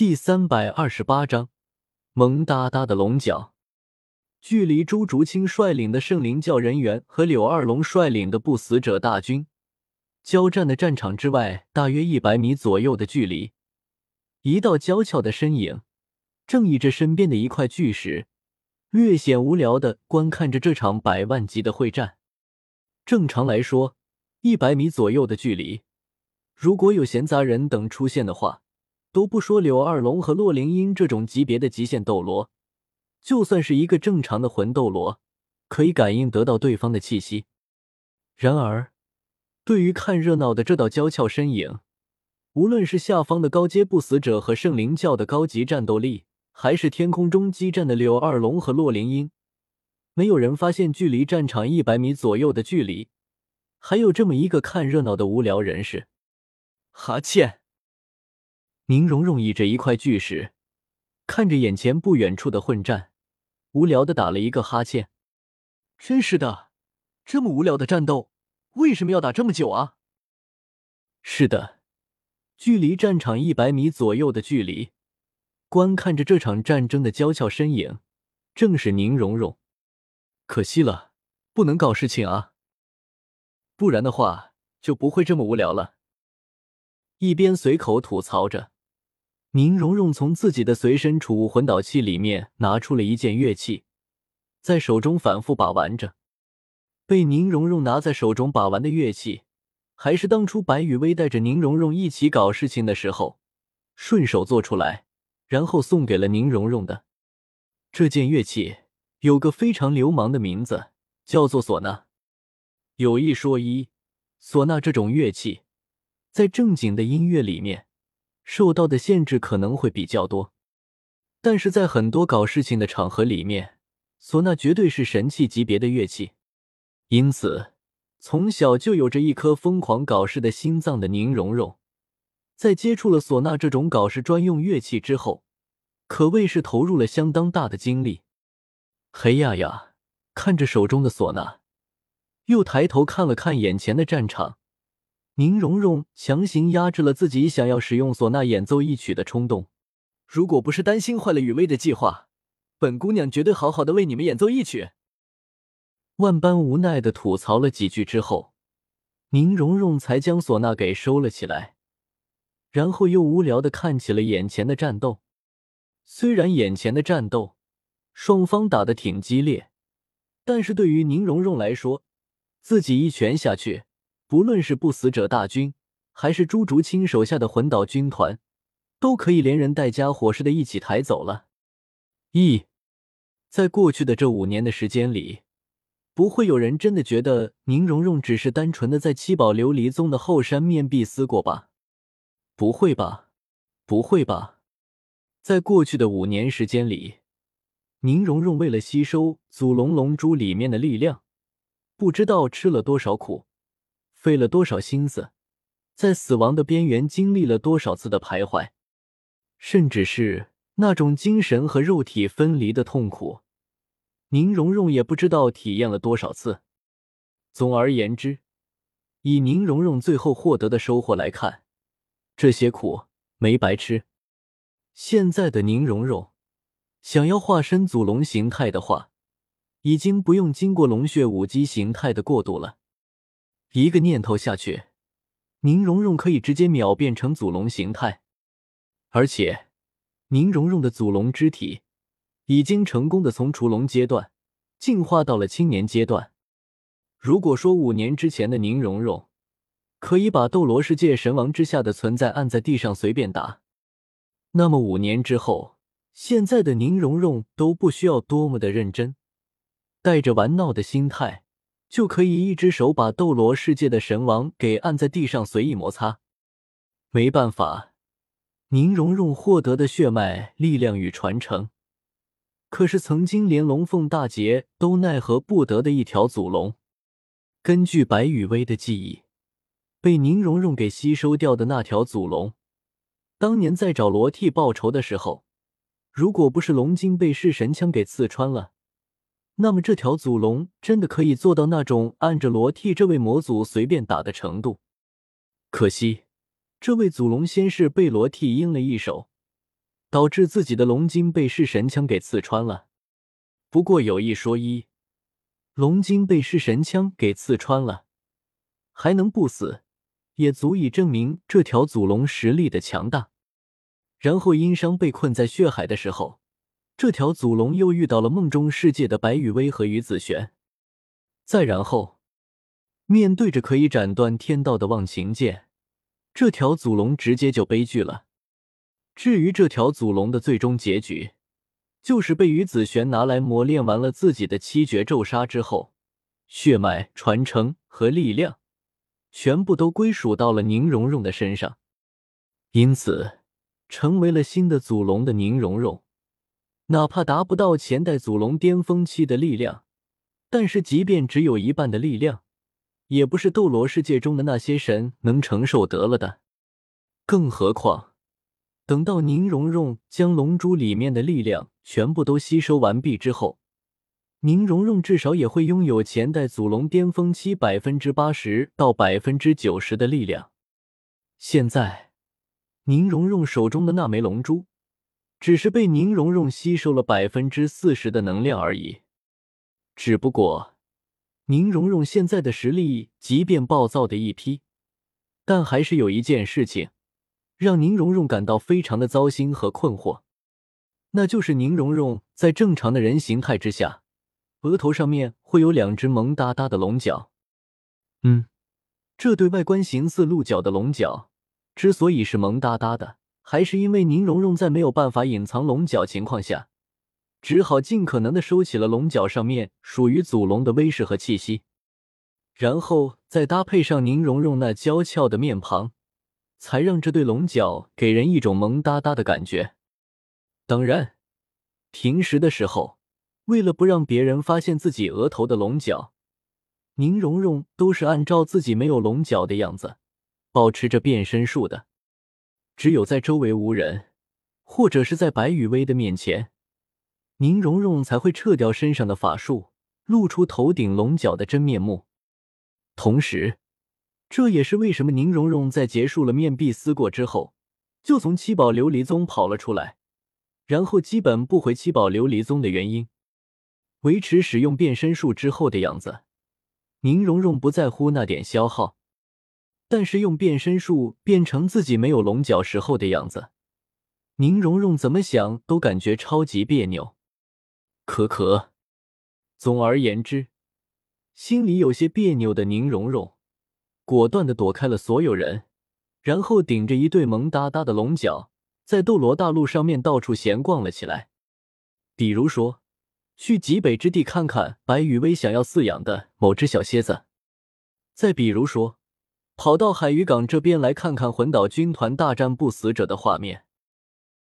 第三百二十八章，萌哒哒的龙角。距离朱竹清率领的圣灵教人员和柳二龙率领的不死者大军交战的战场之外，大约一百米左右的距离，一道娇俏的身影正倚着身边的一块巨石，略显无聊的观看着这场百万级的会战。正常来说，一百米左右的距离，如果有闲杂人等出现的话，都不说柳二龙和洛灵英这种级别的极限斗罗。就算是一个正常的魂斗罗，可以感应得到对方的气息。然而，对于看热闹的这道娇俏身影，无论是下方的高阶不死者和圣灵教的高级战斗力，还是天空中激战的柳二龙和洛灵英，没有人发现距离战场一百米左右的距离，还有这么一个看热闹的无聊人士。哈欠！宁荣荣倚着一块巨石，看着眼前不远处的混战。无聊的打了一个哈欠，真是的，这么无聊的战斗，为什么要打这么久啊？是的，距离战场一百米左右的距离，观看着这场战争的娇俏身影，正是宁荣荣。可惜了，不能搞事情啊，不然的话就不会这么无聊了。一边随口吐槽着。宁荣荣从自己的随身储物魂导器里面拿出了一件乐器，在手中反复把玩着。被宁荣荣拿在手中把玩的乐器，还是当初白雨薇带着宁荣荣一起搞事情的时候顺手做出来，然后送给了宁荣荣的。这件乐器有个非常流氓的名字，叫做唢呐。有一说一，唢呐这种乐器，在正经的音乐里面。受到的限制可能会比较多，但是在很多搞事情的场合里面，唢呐绝对是神器级别的乐器。因此，从小就有着一颗疯狂搞事的心脏的宁荣荣，在接触了唢呐这种搞事专用乐器之后，可谓是投入了相当大的精力。嘿呀呀，看着手中的唢呐，又抬头看了看眼前的战场。宁荣荣强行压制了自己想要使用唢呐演奏一曲的冲动。如果不是担心坏了雨薇的计划，本姑娘绝对好好的为你们演奏一曲。万般无奈的吐槽了几句之后，宁荣荣才将唢呐给收了起来，然后又无聊的看起了眼前的战斗。虽然眼前的战斗双方打的挺激烈，但是对于宁荣荣来说，自己一拳下去。不论是不死者大军，还是朱竹清手下的魂导军团，都可以连人带家伙似的一起抬走了。一，在过去的这五年的时间里，不会有人真的觉得宁荣荣只是单纯的在七宝琉璃宗的后山面壁思过吧？不会吧？不会吧？在过去的五年时间里，宁荣荣为了吸收祖龙龙珠里面的力量，不知道吃了多少苦。费了多少心思，在死亡的边缘经历了多少次的徘徊，甚至是那种精神和肉体分离的痛苦，宁荣荣也不知道体验了多少次。总而言之，以宁荣荣最后获得的收获来看，这些苦没白吃。现在的宁荣荣想要化身祖龙形态的话，已经不用经过龙血武姬形态的过渡了。一个念头下去，宁荣荣可以直接秒变成祖龙形态，而且宁荣荣的祖龙之体已经成功的从雏龙阶段进化到了青年阶段。如果说五年之前的宁荣荣可以把斗罗世界神王之下的存在按在地上随便打，那么五年之后，现在的宁荣荣都不需要多么的认真，带着玩闹的心态。就可以一只手把斗罗世界的神王给按在地上随意摩擦。没办法，宁荣荣获得的血脉力量与传承，可是曾经连龙凤大劫都奈何不得的一条祖龙。根据白羽薇的记忆，被宁荣荣给吸收掉的那条祖龙，当年在找罗替报仇的时候，如果不是龙筋被噬神枪给刺穿了。那么这条祖龙真的可以做到那种按着罗替这位魔祖随便打的程度？可惜，这位祖龙先是被罗替阴了一手，导致自己的龙筋被噬神枪给刺穿了。不过有一说一，龙筋被噬神枪给刺穿了，还能不死，也足以证明这条祖龙实力的强大。然后殷商被困在血海的时候，这条祖龙又遇到了梦中世界的白羽薇和于子璇。再然后，面对着可以斩断天道的忘情剑，这条祖龙直接就悲剧了。至于这条祖龙的最终结局，就是被于子璇拿来磨练完了自己的七绝咒杀之后，血脉传承和力量全部都归属到了宁荣荣的身上，因此。成为了新的祖龙的宁荣荣，哪怕达不到前代祖龙巅峰期的力量，但是即便只有一半的力量，也不是斗罗世界中的那些神能承受得了的。更何况，等到宁荣荣将龙珠里面的力量全部都吸收完毕之后，宁荣荣至少也会拥有前代祖龙巅峰期百分之八十到百分之九十的力量。现在。宁荣荣手中的那枚龙珠，只是被宁荣荣吸收了百分之四十的能量而已。只不过，宁荣荣现在的实力即便暴躁的一批，但还是有一件事情让宁荣荣感到非常的糟心和困惑，那就是宁荣荣在正常的人形态之下，额头上面会有两只萌哒哒的龙角。嗯，这对外观形似鹿角的龙角。之所以是萌哒哒的，还是因为宁荣荣在没有办法隐藏龙角情况下，只好尽可能的收起了龙角上面属于祖龙的威势和气息，然后再搭配上宁荣荣那娇俏的面庞，才让这对龙角给人一种萌哒哒的感觉。当然，平时的时候，为了不让别人发现自己额头的龙角，宁荣荣都是按照自己没有龙角的样子。保持着变身术的，只有在周围无人，或者是在白羽薇的面前，宁荣荣才会撤掉身上的法术，露出头顶龙角的真面目。同时，这也是为什么宁荣荣在结束了面壁思过之后，就从七宝琉璃宗跑了出来，然后基本不回七宝琉璃宗的原因。维持使用变身术之后的样子，宁荣荣不在乎那点消耗。但是用变身术变成自己没有龙角时候的样子，宁荣荣怎么想都感觉超级别扭。可可，总而言之，心里有些别扭的宁荣荣，果断的躲开了所有人，然后顶着一对萌哒哒的龙角，在斗罗大陆上面到处闲逛了起来。比如说，去极北之地看看白羽薇想要饲养的某只小蝎子；再比如说。跑到海鱼港这边来看看魂岛军团大战不死者的画面。